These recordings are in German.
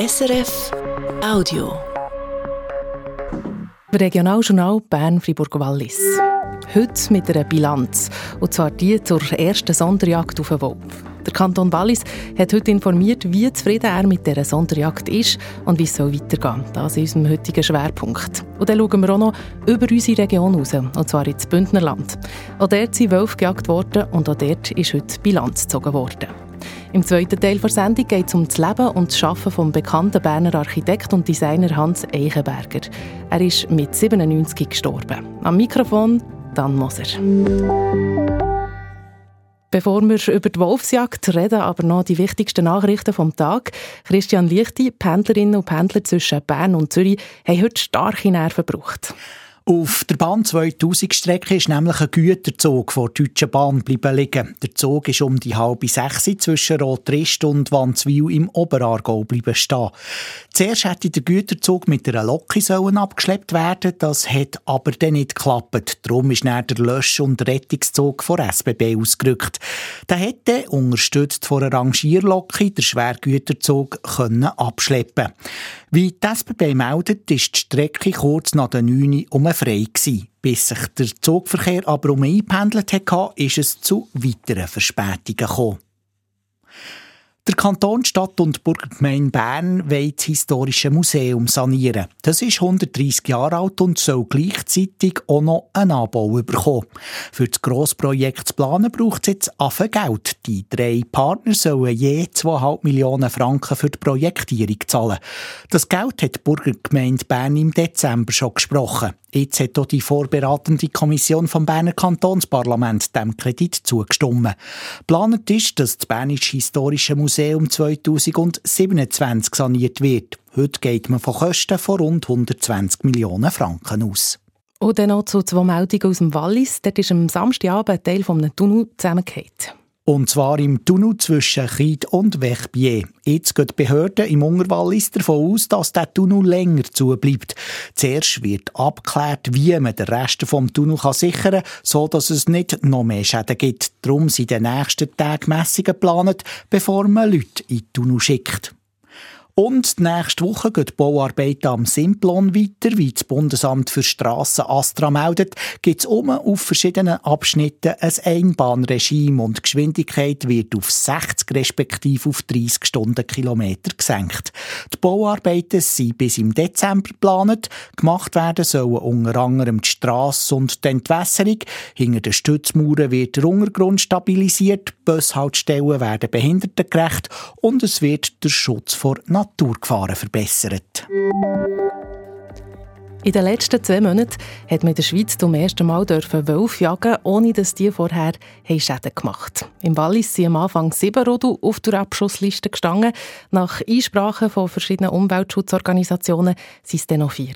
SRF Audio. Regionaljournal Bern-Fribourg-Wallis. Heute mit einer Bilanz. Und zwar die zur ersten Sonderjagd auf den Wolf. Der Kanton Wallis hat heute informiert, wie zufrieden er mit dieser Sonderjagd ist und wie es weitergehen soll. Das ist unser heutiger Schwerpunkt. Und dann schauen wir auch noch über unsere Region raus, und zwar ins Bündnerland. Auch dort sind Wölfe gejagt worden und auch dort ist heute Bilanz gezogen worden. Im zweiten Teil der Sendung geht es um das Leben und das Arbeiten vom bekannten Berner Architekt und Designer Hans Eichenberger. Er ist mit 97 gestorben. Am Mikrofon Dan Moser. Bevor wir über die Wolfsjagd reden, aber noch die wichtigsten Nachrichten vom Tag. Christian Lichti, Pendlerinnen und Pendler zwischen Bern und Zürich, haben heute starke Nerven gebraucht. Auf der Bahn 2000-Strecke ist nämlich ein Güterzug vor der Deutschen Bahn bleiben liegen. Der Zug ist um die halbe sechs zwischen Rotrist und Wandswil im Oberaargau bleiben stehen. Zuerst hätte der Güterzug mit einer Lok sollen abgeschleppt werden, das hat aber dann nicht geklappt. Darum ist dann der Lösch- und Rettungszug von SBB ausgerückt. Der hätte, unterstützt von einer Rangierlok, der Schwergüterzug können abschleppen Wie die SBB meldet, ist die Strecke kurz nach der 9 um frei gewesen. Bis sich der Zugverkehr aber um eingependelt hat, ist es zu weiteren Verspätungen gekommen. Der Kanton, Stadt und Burgergemeinde Bern wollen das Historische Museum sanieren. Das ist 130 Jahre alt und soll gleichzeitig auch noch einen Anbau bekommen. Für das Grossprojekt zu planen braucht es jetzt Affen Geld. Die drei Partner sollen je 2,5 Millionen Franken für die Projektierung zahlen. Das Geld hat die Burgergemeinde Bern im Dezember schon gesprochen. Jetzt hat auch die vorberatende Kommission vom Berner Kantonsparlament dem Kredit zugestimmt. Planet ist, dass das Bernische Historische Museum 2027 saniert wird. Heute geht man von Kosten von rund 120 Millionen Franken aus. Und dann noch zu zwei Meldungen aus dem Wallis. Dort ist am Samstagabend ein Teil eines Tunnel zusammengefallen. Und zwar im Tunnel zwischen Chied und Wechbier. Jetzt gehen die Behörden im Unterwallis davon aus, dass der Tunnel länger zubleibt. Zuerst wird abgeklärt, wie man den Rest vom Tunnel sichern kann, so dass es nicht noch mehr Schäden gibt. Darum sind in den nächsten Tagen Messungen geplant, bevor man Leute in den Tunnel schickt. Und nächste Woche geht die Bauarbeit am Simplon weiter. Wie das Bundesamt für Strassen Astra meldet, gibt es um auf verschiedenen Abschnitten ein Einbahnregime und die Geschwindigkeit wird auf 60 respektive auf 30 Stundenkilometer gesenkt. Die Bauarbeiten sind bis im Dezember geplant. Gemacht werden sollen unter anderem die Strasse und die Entwässerung. Hinter den Stützmauern wird der Untergrund stabilisiert, Bushaltestellen werden behindertengerecht und es wird der Schutz vor Natur Naturgefahren verbessert. In den letzten zwei Monaten hat man in der Schweiz zum ersten Mal Wölfe jagen, ohne dass die vorher Schäden gemacht haben. Im Wallis sind am Anfang sieben Rodel auf der Abschussliste gestanden. Nach Einsprachen von verschiedenen Umweltschutzorganisationen waren es dann noch vier.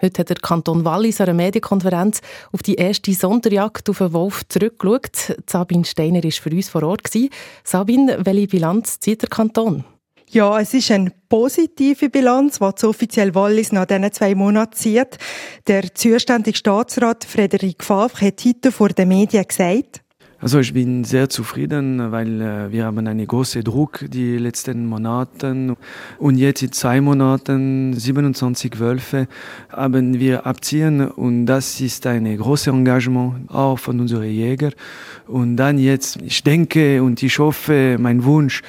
Heute hat der Kanton Wallis an einer Medienkonferenz auf die erste Sonderjagd auf den Wolf zurückgeschaut. Sabine Steiner war für uns vor Ort. Sabine, welche Bilanz zieht der Kanton? Ja, es ist eine positive Bilanz, das offiziell Wallis nach diesen zwei Monaten zieht. Der zuständige Staatsrat Frederik Favre hat heute vor den Medien gesagt, also ich bin sehr zufrieden, weil äh, wir haben einen großen Druck die letzten Monate und jetzt in zwei Monaten 27 Wölfe haben wir abziehen. Und das ist ein großes Engagement auch von unseren Jägern und dann jetzt ich denke und ich hoffe mein Wunsch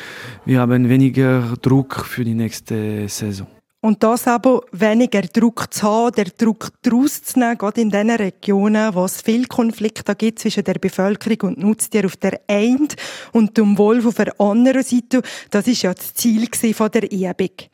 wir haben weniger Druck für die nächste Saison. Und das aber weniger Druck zu haben, der Druck nehmen, gerade in den Regionen, wo es viel Konflikte gibt zwischen der Bevölkerung und Nutztier auf der einen und dem Wolf auf der anderen Seite. Das ist ja das Ziel von der EBIG.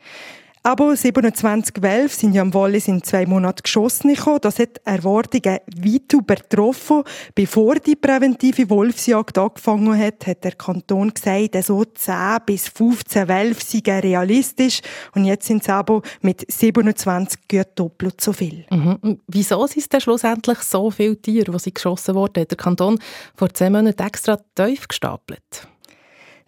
Aber 27 Wölfe sind ja am Wallis in zwei Monaten geschossen gekommen. Das hat Erwartungen weit übertroffen. Bevor die präventive Wolfsjagd angefangen hat, hat der Kanton gesagt, so 10 bis 15 Wölfe seien realistisch. Und jetzt sind es aber mit 27 gut doppelt so viel. Mhm. Wieso sind es denn schlussendlich so viele Tiere, die geschossen wurden? Hat der Kanton vor zehn Monaten extra tief gestapelt?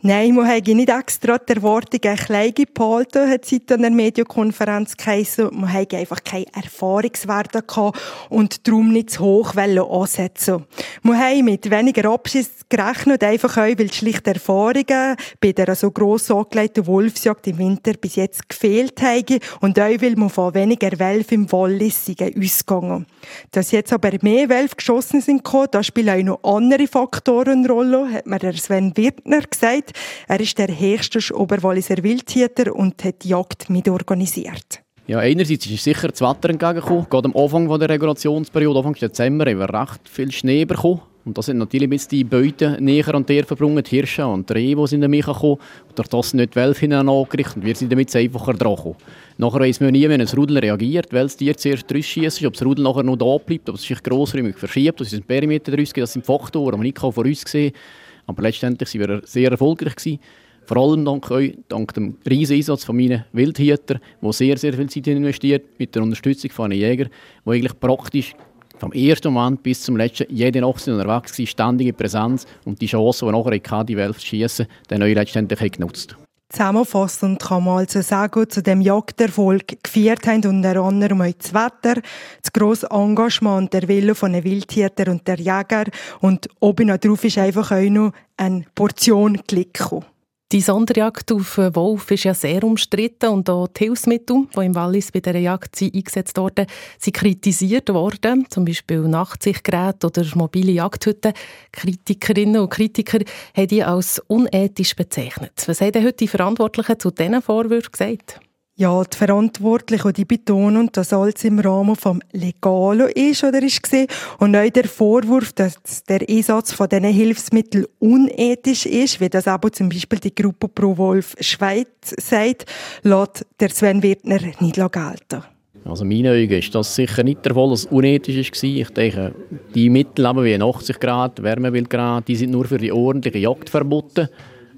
Nein, man habe nicht extra die Erwartung ein klein gehalten, hat sie in der Medienkonferenz geheißen. Man habe einfach keine Erfahrungswerte gehabt und darum nicht zu hoch ansetzen Man habe mit weniger Abschiss gerechnet, einfach auch, weil schlicht Erfahrungen bei der so gross angelegten Wolfsjagd im Winter bis jetzt gefehlt haben und auch, weil man von weniger Wölfe im Wallis ausgegangen Dass jetzt aber mehr Wölfe geschossen sind, da spielen auch noch andere Faktoren eine Rolle, hat mir Sven Wirtner gesagt. Er ist der höchste Oberwalliser Wildtieter und hat die Jagd mitorganisiert. Ja, einerseits ist sicher das Wetter entgegengekommen. Gerade am Anfang der Regulationsperiode, Anfang Dezember, haben wir recht viel Schnee bekommen. Und da sind natürlich jetzt die Beute näher an der verbrungen, die Hirsche und die Rehe, die sind damit gekommen. Und durch das nicht die Wölfe angerichtet und wir sind damit einfacher dran gekommen. Nachher weiss man nie, wenn ein Rudel reagiert, welches Tier zuerst rausschießt, ob das Rudel nachher noch da bleibt, ob es sich grossräumig verschiebt, ob es einen Perimeter daraus gibt. Das sind Faktoren, die man nicht vorausgesehen kann. Aber letztendlich waren wir sehr erfolgreich. Gewesen. Vor allem dank euch, dank dem riesen Einsatz von meinen Wildhütern, die sehr, sehr viel Zeit investiert, mit der Unterstützung von einem Jäger, die eigentlich praktisch vom ersten Moment bis zum letzten jede Nacht unterwegs war, ständige Präsenz und die Chance, die nachher hatte, die Welt zu schießen, dann euch letztendlich genutzt. Zusammenfassend kann man also sagen, zu dem Jagderfolg geführt haben unter anderem auch das Wetter, das grosse Engagement der Wille von den Wildtieren und der Jäger und oben drauf ist einfach auch noch eine Portion Glück gekommen. Die Sonderjagd auf Wolf ist ja sehr umstritten und auch die Hilfsmittel, die im Wallis bei dieser Jagd eingesetzt wurden, sind kritisiert worden. Zum Beispiel Nachtsichtgeräte oder mobile Jagdhütten. Kritikerinnen und Kritiker haben die als unethisch bezeichnet. Was haben denn heute die Verantwortlichen zu diesen Vorwürfen gesagt? Ja, die Verantwortlichen, die betonen, dass alles im Rahmen vom Legalen ist oder ist gesehen und auch der Vorwurf, dass der Einsatz von diesen Hilfsmitteln unethisch ist, wie das aber zum Beispiel die Gruppe Pro Wolf Schweiz sagt, lässt der Sven Wirtner nicht gelten. Also in meinen Augen ist das sicher nicht der Fall, dass es unethisch war. Ich denke, die Mittel wie 80 Grad, Wärmebildgrad, die sind nur für die ordentliche Jagd verboten.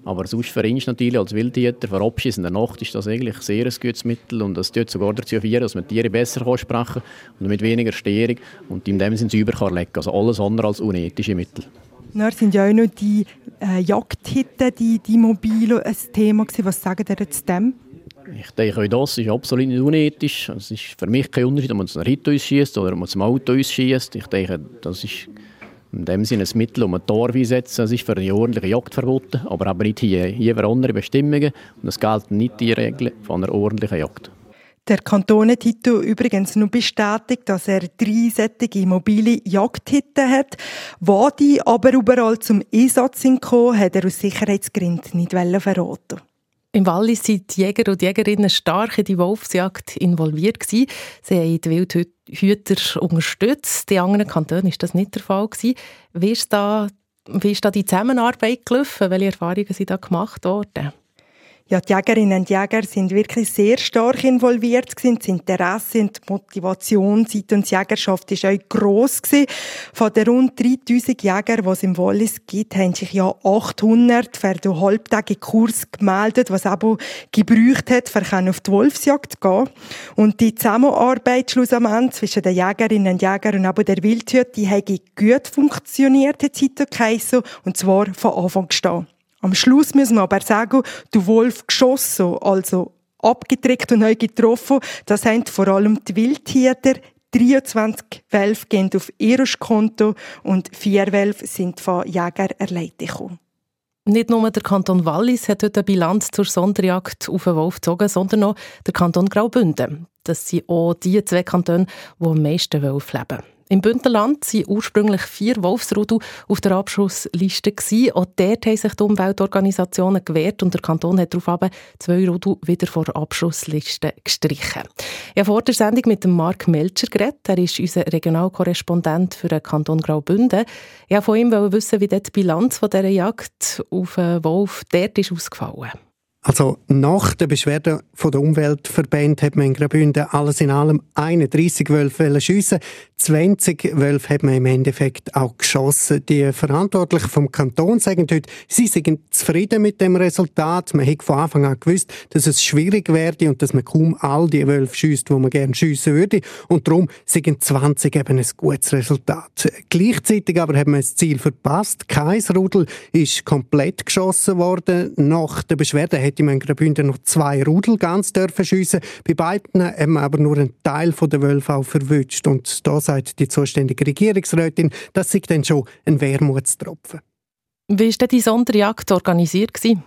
Aber sonst für uns natürlich als Wildtieter, für Abschießen in der Nacht ist das eigentlich sehr ein gutes Mittel und das tut sogar dazu führen, dass man Tiere besser sprechen kann und mit weniger Störung und in dem Sinne sauber kann legen Also alles andere als unethische Mittel. Dann sind ja auch noch die äh, Jagdhitten, die, die Mobilo, ein Thema gewesen. Was sagen Sie zu dem? Ich denke, auch das ist absolut nicht unethisch. Es ist für mich kein Unterschied, ob man einen Hit ausschießt oder ob man ein Auto ausschießt. Ich denke, das ist in dem Sinne ein Mittel, um ein Tor einsetzen. Das ist für eine ordentliche Jagd verboten, aber aber nicht hier. Hier für andere Bestimmungen und es gelten nicht die Regeln von einer ordentlichen Jagd. Der Kanton hat übrigens nur bestätigt, dass er drei sättige mobile Jagdhütten hat. Wo die aber überall zum Einsatz sind hat er aus Sicherheitsgründen nicht verraten im Wallis sind die Jäger und Jägerinnen stark in die Wolfsjagd involviert gewesen. Sie haben die Wildhüter unterstützt. In anderen Kantonen war das nicht der Fall. Gewesen. Wie ist da, wie ist da die Zusammenarbeit gelaufen? Welche Erfahrungen sind da gemacht worden? Ja, die Jägerinnen und Jäger sind wirklich sehr stark involviert gewesen. Das Interesse und die Motivation seitens Jägerschaft ist auch gross gewesen. Von den rund 3000 Jägern, die es im Wallis gibt, haben sich ja 800 für den halbtägigen Kurs gemeldet, was aber gebraucht hat, für auf die Wolfsjagd zu gehen. Und die Zusammenarbeit schlussendlich zwischen den Jägerinnen und Jägern und aber der Wildhütte, die hat gut funktioniert, hat es und zwar von Anfang an. Am Schluss müssen wir aber sagen, der Wolf geschossen, also abgeträgt und neu getroffen, das sind vor allem die Wildtiere. 23 Wölfe gehen auf ihr Konto und vier Wölfe sind von Jägern erleidet gekommen. Nicht nur der Kanton Wallis hat heute eine Bilanz zur Sonderjagd auf den Wolf gezogen, sondern auch der Kanton Graubünden. Das sind auch die zwei Kantone, die am meisten Wölfe leben. Im Bündnerland waren ursprünglich vier Wolfsrudel auf der Abschussliste. Auch dort haben sich die Umweltorganisationen gewehrt und der Kanton hat daraufhin zwei Rudel wieder vor der Abschussliste gestrichen. Ich habe vor der Sendung mit dem Mark Melcher geredet. Er ist unser Regionalkorrespondent für den Kanton Graubünden. Ich wollte von ihm wissen, wie die Bilanz dieser Jagd auf den Wolf dort ist ausgefallen Also nach der Beschwerde von der Umweltverbände hat man in Graubünden alles in allem 31 Wölfe schiessen. 20 Wölfe hat man im Endeffekt auch geschossen. Die Verantwortlichen vom Kanton sagen heute, sie sind zufrieden mit dem Resultat. Man hat von Anfang an gewusst, dass es schwierig werde und dass man kaum all die Wölfe schießt, wo man gerne schiessen würde. Und darum sind 20 eben ein gutes Resultat. Gleichzeitig aber hat man das Ziel verpasst. Kein Rudel ist komplett geschossen worden. Nach der Beschwerde hätte man in Graubünden noch zwei Rudel ganz dürfen schiessen. Bei beiden haben wir aber nur einen Teil der Wölfe auch verwünscht. Und da sagt die zuständige Regierungsrätin, das sei dann schon ein Wermutstropfen. Wie war denn die Sonderjagd organisiert? Gewesen?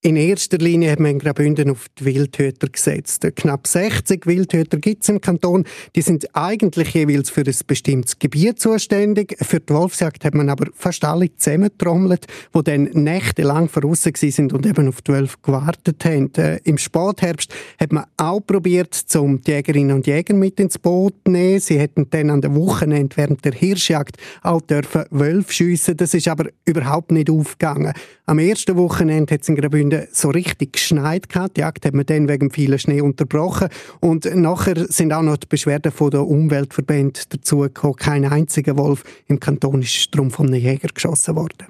In erster Linie hat man in Graubünden auf die Wildhüter gesetzt. Knapp 60 Wildhüter gibt es im Kanton. Die sind eigentlich jeweils für ein bestimmtes Gebiet zuständig. Für die Wolfsjagd hat man aber fast alle zusammengetrommelt, die dann nächtelang draussen sind und eben auf die Wölfe gewartet haben. Äh, Im Spätherbst hat man auch probiert, um die Jägerinnen und Jäger mit ins Boot zu nehmen. Sie hätten dann an der Wochenende während der Hirschjagd auch dürfen Wölfe schiessen. Das ist aber überhaupt nicht aufgegangen. Am ersten Wochenende hat es in Graubünden so richtig geschneit gehabt. Die Jagd hat man dann wegen vielen Schnee unterbrochen. Und nachher sind auch noch die Beschwerden von der Umweltverbände dazugekommen. Kein einziger Wolf im Kanton ist darum von einem Jäger geschossen worden.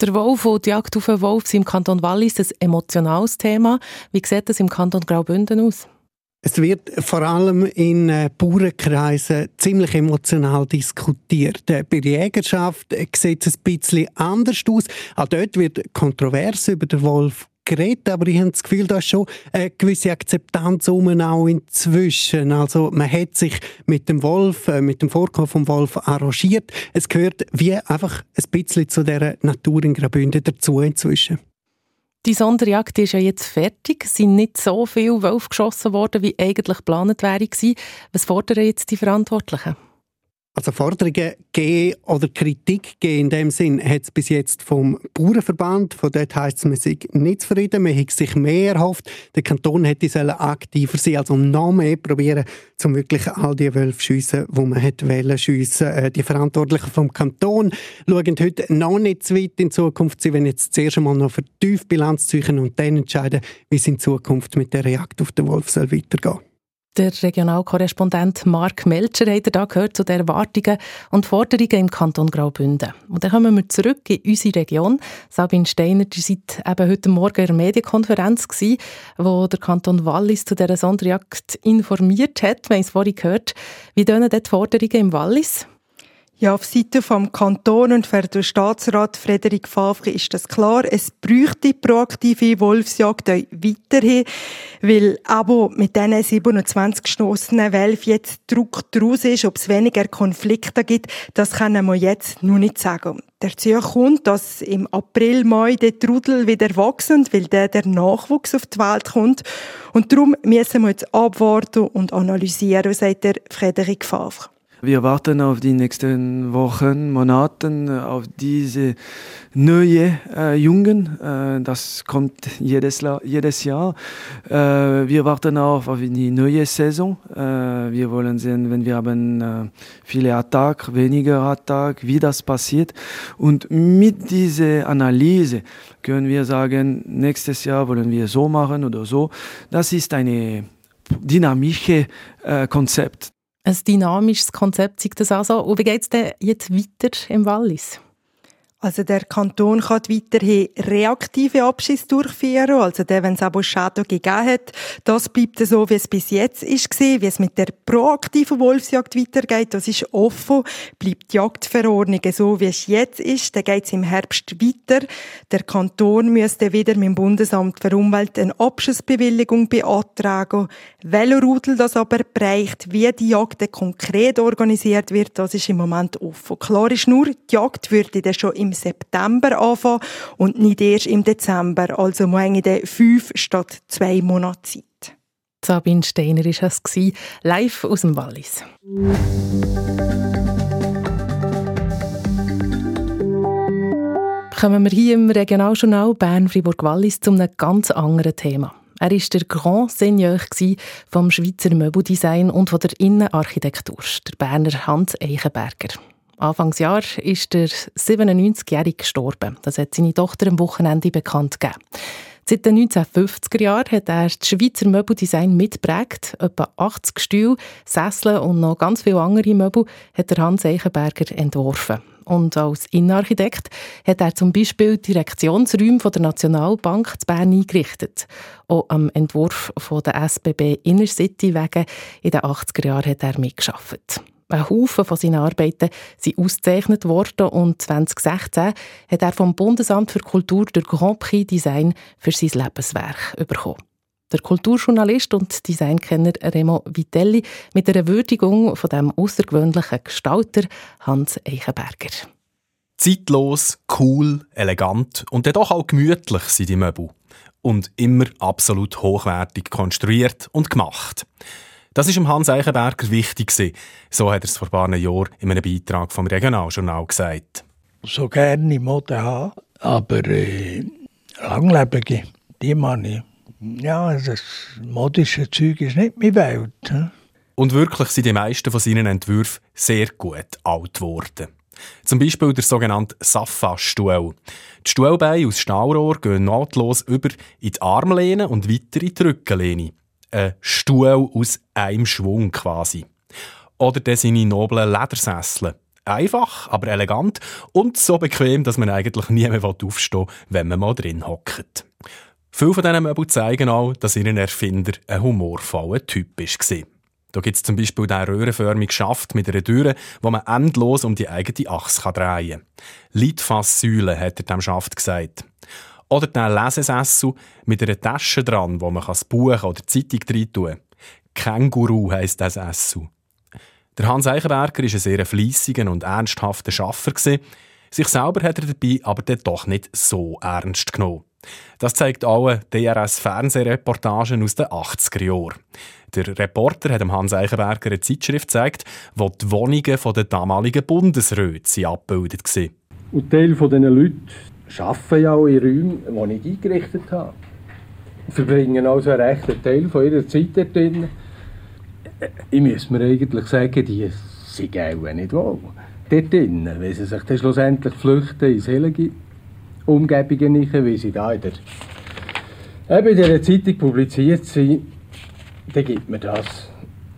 Der Wolf und die Jagd auf den Wolf sind im Kanton Wallis ein emotionales Thema. Wie sieht das im Kanton Graubünden aus? Es wird vor allem in äh, Bauernkreisen ziemlich emotional diskutiert. Äh, bei der Jägerschaft äh, sieht es ein bisschen anders aus. Auch dort wird kontrovers über den Wolf geredet, aber ich habe das Gefühl, da ist schon eine gewisse Akzeptanz um auch inzwischen. Also man hat sich mit dem Wolf, mit dem Vorkommen vom Wolf arrangiert. Es gehört wie einfach ein bisschen zu der Natur in Graubünden dazu inzwischen. Die Sonderjagd ist ja jetzt fertig. Es sind nicht so viele Wölfe geschossen worden, wie eigentlich geplant wäre. Was fordern jetzt die Verantwortlichen? Also Forderungen geben oder Kritik geben in dem Sinn hat es bis jetzt vom Bauernverband. Von dort heisst es, man sei nicht zufrieden, man hätte sich mehr erhofft. Der Kanton hätte aktiver sein, also noch mehr probieren, um wirklich all die Wölfe schiessen, die man hätte wollen schiessen. Äh, die Verantwortlichen vom Kanton schauen heute noch nicht zu weit in Zukunft. Sie wollen jetzt zuerst einmal noch die Bilanz ziehen und dann entscheiden, wie es in Zukunft mit der Jagd auf den Wolf soll weitergehen soll. Der Regionalkorrespondent Mark Melcher hat da gehört zu den Erwartungen und Forderungen im Kanton Graubünden. Und dann kommen wir zurück in unsere Region. Sabine Steiner, ihr seid eben heute Morgen in einer Medienkonferenz gewesen, wo der Kanton Wallis zu dieser Sonderjagd informiert hat. Wir haben es vorhin gehört. Wie tönen die Forderungen im Wallis? Ja, auf Seite vom Kanton und für den Staatsrat Frederik Favre ist das klar. Es bräuchte proaktive Wolfsjagd weiterhin, weil aber mit diesen 27 gestossenen Wölfen jetzt Druck draus ist, ob es weniger Konflikte gibt, das können wir jetzt noch nicht sagen. Dazu kommt, dass im April, Mai der Trudel wieder wachsen, weil der, der Nachwuchs auf die Welt kommt. Und darum müssen wir jetzt abwarten und analysieren, sagt der Frederik Favre. Wir warten auf die nächsten Wochen, Monaten, auf diese neue äh, Jungen. Äh, das kommt jedes, jedes Jahr. Äh, wir warten auch auf die neue Saison. Äh, wir wollen sehen, wenn wir haben äh, viele Attacken, weniger Attacken, wie das passiert. Und mit dieser Analyse können wir sagen, nächstes Jahr wollen wir so machen oder so. Das ist eine dynamische äh, Konzept ein dynamisches Konzept sagt das also. Und wie geht es denn jetzt weiter im Wallis? Also der Kanton kann weiterhin reaktive Abschüsse durchführen, also der, wenn es aber Schäden gegeben hat, das bleibt so, wie es bis jetzt ist wie es mit der proaktiven Wolfsjagd weitergeht, das ist offen, bleibt die Jagdverordnung so, wie es jetzt ist, dann geht es im Herbst weiter. Der Kanton müsste wieder mit dem Bundesamt für Umwelt eine Abschussbewilligung beantragen. Welcher Rudel das aber bereicht, wie die Jagd konkret organisiert wird, das ist im Moment offen. Klar ist nur, die Jagd würde dann schon im im September anfangen und nicht erst im Dezember. Also dann fünf statt zwei Monate Zeit. Sabine Steiner war es, live aus dem Wallis. Kommen wir hier im Regionaljournal Bern-Fribourg-Wallis zu einem ganz anderen Thema. Er war der Grand Seigneur vom Schweizer Möbeldesign und von der Innenarchitektur, der Berner Hans Eichenberger. Anfangsjahr ist der 97-Jährige gestorben. Das hat seine Tochter am Wochenende bekannt gegeben. Seit den 1950er Jahren hat er das Schweizer Möbeldesign mitprägt. Etwa 80 Stühle, Sessel und noch ganz viele andere Möbel hat der Hans Eichenberger entworfen. Und als Innenarchitekt hat er zum Beispiel Direktionsräume der Nationalbank zu Bern eingerichtet. Auch am Entwurf der SBB Innercity wegen in den 80er Jahren hat er mitgearbeitet. Ein Haufen von seinen Arbeiten sind ausgezeichnet worden und 2016 hat er vom Bundesamt für Kultur der Grand Prix Design für sein Lebenswerk bekommen. Der Kulturjournalist und Designkenner Remo Vitelli mit einer Würdigung von dem außergewöhnlichen Gestalter Hans Eichenberger. Zeitlos, cool, elegant und doch auch gemütlich sind die Möbel. Und immer absolut hochwertig konstruiert und gemacht. Das ist Hans Eichenberger wichtig. So hat er es vor ein paar Jahren in einem Beitrag vom Regionaljournal gesagt. So gerne Mode haben, aber äh, langlebige, die meine ich. Ja, das modische Zeug ist nicht meine Welt. He? Und wirklich sind die meisten von seinen Entwürfen sehr gut alt geworden. Zum Beispiel der sogenannte Safa-Stuhl. Die Stuhlbeine aus Stahlrohr gehen nahtlos über in die Armlehne und weiter in die Rückenlehne ein Stuhl aus einem Schwung quasi. Oder der seine noblen Ledersessel. Einfach, aber elegant und so bequem, dass man eigentlich nie mehr aufstehen will, wenn man mal drin hockt. Viele von diesen Möbeln zeigen auch, dass ihr Erfinder ein humorvoller Typ war. Da gibt es zum Beispiel den röhrenförmigen Schaft mit einer Tür, wo man endlos um die eigene Achse drehen kann. Leitfasssäule, hat er dem Schaft gesagt. Oder den Lesesessel mit einer Tasche dran, wo man das Buch oder die Zeitung rein tun kann. Känguru heisst das Sessel. Der Hans Eichenberger war ein sehr fleissiger und ernsthafter Schaffer. Sich selber hat er dabei aber dann doch nicht so ernst genommen. Das zeigt alle DRS-Fernsehreportagen aus den 80er Jahren. Der Reporter hat Hans Eichenberger eine Zeitschrift gezeigt, wo die Wohnungen der damaligen Bundesräte abgebildet waren. Und Teil dieser Leute arbeiten ja auch in Räumen, die ich eingerichtet habe. Verbringen also einen rechten Teil von ihrer Zeit dort drin. Ich muss mir eigentlich sagen, die sind auch nicht wohl. Dort drin, wenn sie sich dann schlussendlich flüchten ins Hellige Umgebungen nicht, wie sie da in der, eben in dieser Zeitung publiziert sind, dann gibt mir das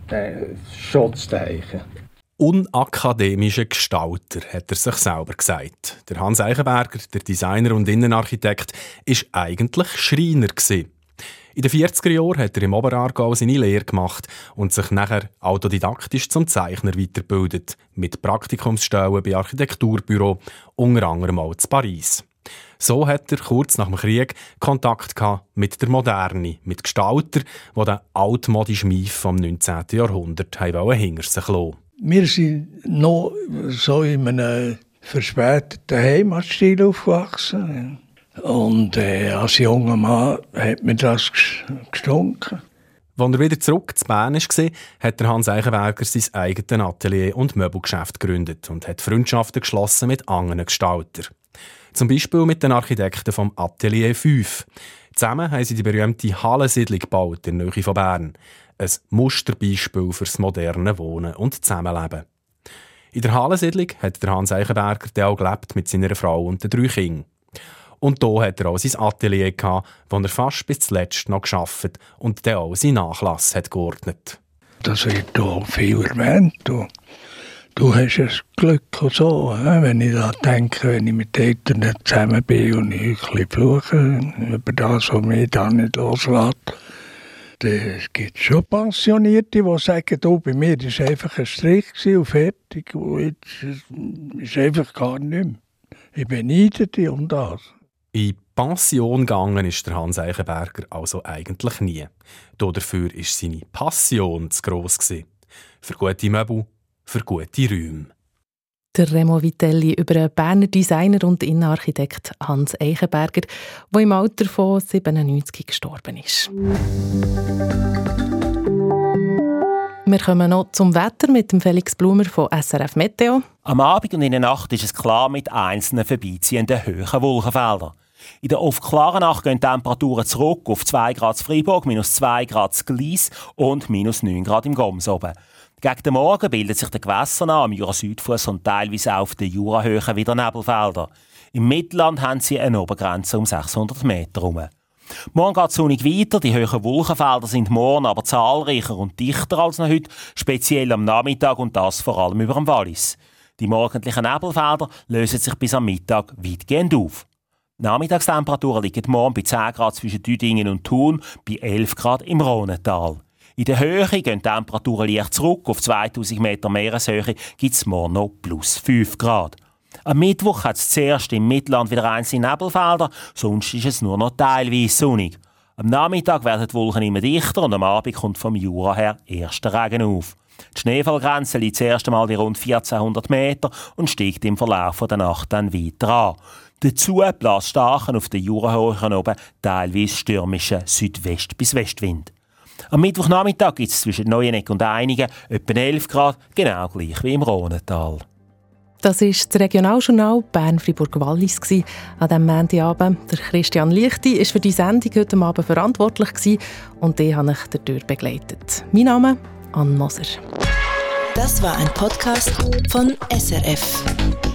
äh, Schutzzeichen unakademischer Gestalter, hat er sich selber gesagt. Der Hans Eichenberger, der Designer und Innenarchitekt, ist eigentlich Schreiner. In den 40er Jahren hat er im Oberaargau seine Lehre gemacht und sich nachher autodidaktisch zum Zeichner weitergebildet, mit Praktikumsstellen bei Architekturbüro, unter anderem auch in Paris. So hat er kurz nach dem Krieg Kontakt mit der Moderne, mit Gestaltern, die den altmodischen Mief vom 19. Jahrhundert hinter sich lassen wir sind noch so in einem verspäteten Heimatstil aufgewachsen. Und äh, als junger Mann hat mir das gestunken. Als er wieder zurück zu Bern war, hat Hans Eichenberger sein eigenes Atelier und Möbelgeschäft gegründet und hat Freundschaften geschlossen mit anderen Gestaltern. Zum Beispiel mit den Architekten vom Atelier 5. Zusammen haben sie die berühmte Hallensiedlung gebaut in der Nähe von Bern ein Musterbeispiel fürs moderne Wohnen und Zusammenleben. In der Hallensiedlung hat der Hans Eichenberger auch gelebt mit seiner Frau und den drei Kindern. Und hier hat er auch sein Atelier gehabt, wo er fast bis zuletzt noch geschafft und der auch seinen Nachlass hat geordnet. Das wird hier viel erwähnt. Du, du hast das Glück und so, wenn ich da denke, wenn ich mit Eltern zusammen bin und ich ein bisschen fluche über das, was mich da nicht loslässt es gibt schon Pensionierte, die sagen, oh, bei mir war einfach ein Strich und fertig. Und jetzt ist einfach gar nicht mehr. Ich beneide dich um das. In Pension gegangen ist der Hans Eichenberger also eigentlich nie. Dafür war seine Passion zu gross. Für gute Möbel, für gute Räume der Remo Vitelli über einen Berner Designer und Innenarchitekt Hans Eichenberger, der im Alter von 97 gestorben ist. Wir kommen noch zum Wetter mit dem Felix Blumer von SRF Meteo. Am Abend und in der Nacht ist es klar mit einzelnen vorbeiziehenden hohen Wolkenfeldern. In der oft klaren Nacht gehen die Temperaturen zurück auf 2 Grad Freiburg, minus 2 Grad Glies und minus 9 Grad im Goms oben. Gegen den Morgen bildet sich der Gewässer am Jura-Südfuss und teilweise auf den Jurahöhen wieder Nebelfelder. Im Mittelland haben sie eine Obergrenze um 600 Meter herum. Morgen geht es sonnig weiter, die hohen Wolkenfelder sind morgen aber zahlreicher und dichter als noch heute, speziell am Nachmittag und das vor allem über dem Wallis. Die morgendlichen Nebelfelder lösen sich bis am Mittag weitgehend auf. Nachmittagstemperaturen liegen morgen bei 10 Grad zwischen Düdingen und Thun, bei 11 Grad im Rhonental. In der Höhe gehen die Temperaturen leicht zurück. Auf 2000 Meter Meereshöhe gibt es morgen noch plus 5 Grad. Am Mittwoch hat es zuerst im Mittelland wieder einzelne Nebelfelder, sonst ist es nur noch teilweise sonnig. Am Nachmittag werden die Wolken immer dichter und am Abend kommt vom Jura her erster Regen auf. Die Schneefallgrenze liegt zuerst einmal bei rund 1400 Meter und steigt im Verlauf der Nacht dann weiter an. Dazu bläst starken auf den Jurahöhen oben teilweise stürmischen Südwest- bis Westwind. Am Mittwochnachmittag gibt es zwischen Neueneck und Einigen etwa 11 Grad, genau gleich wie im Rhonental. Das ist das Regionaljournal Bern-Fribourg-Wallis an diesem Montagabend. Der Christian Lichti war für die Sendung heute Abend verantwortlich und den habe ich dadurch begleitet. Mein Name Ann Moser. Das war ein Podcast von SRF.